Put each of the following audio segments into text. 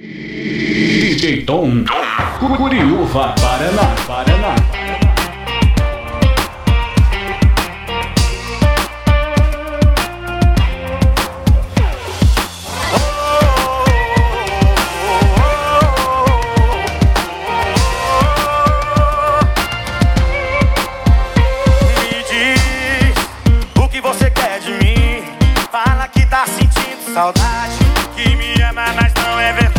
DJ Tom, Curiúva, Paraná, Paraná. Me diz o que você quer de mim. Fala que tá sentindo Saudade que me ama, mas não é verdade.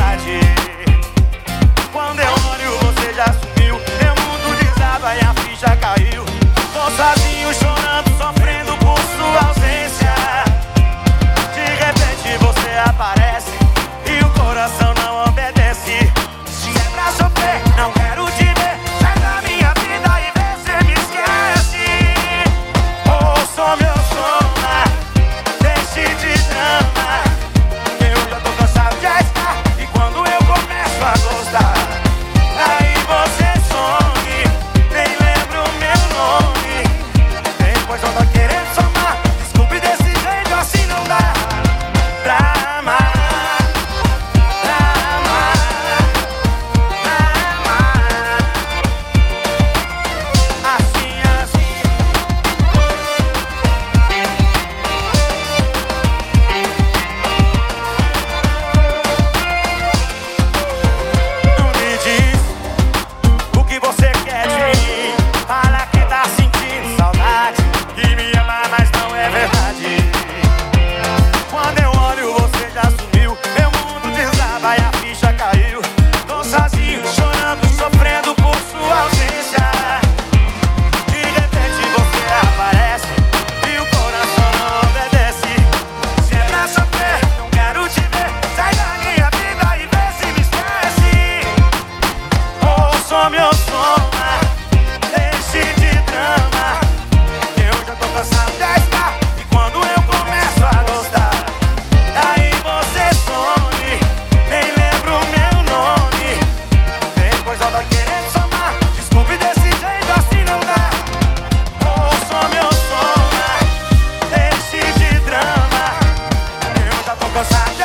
Yeah. gozar.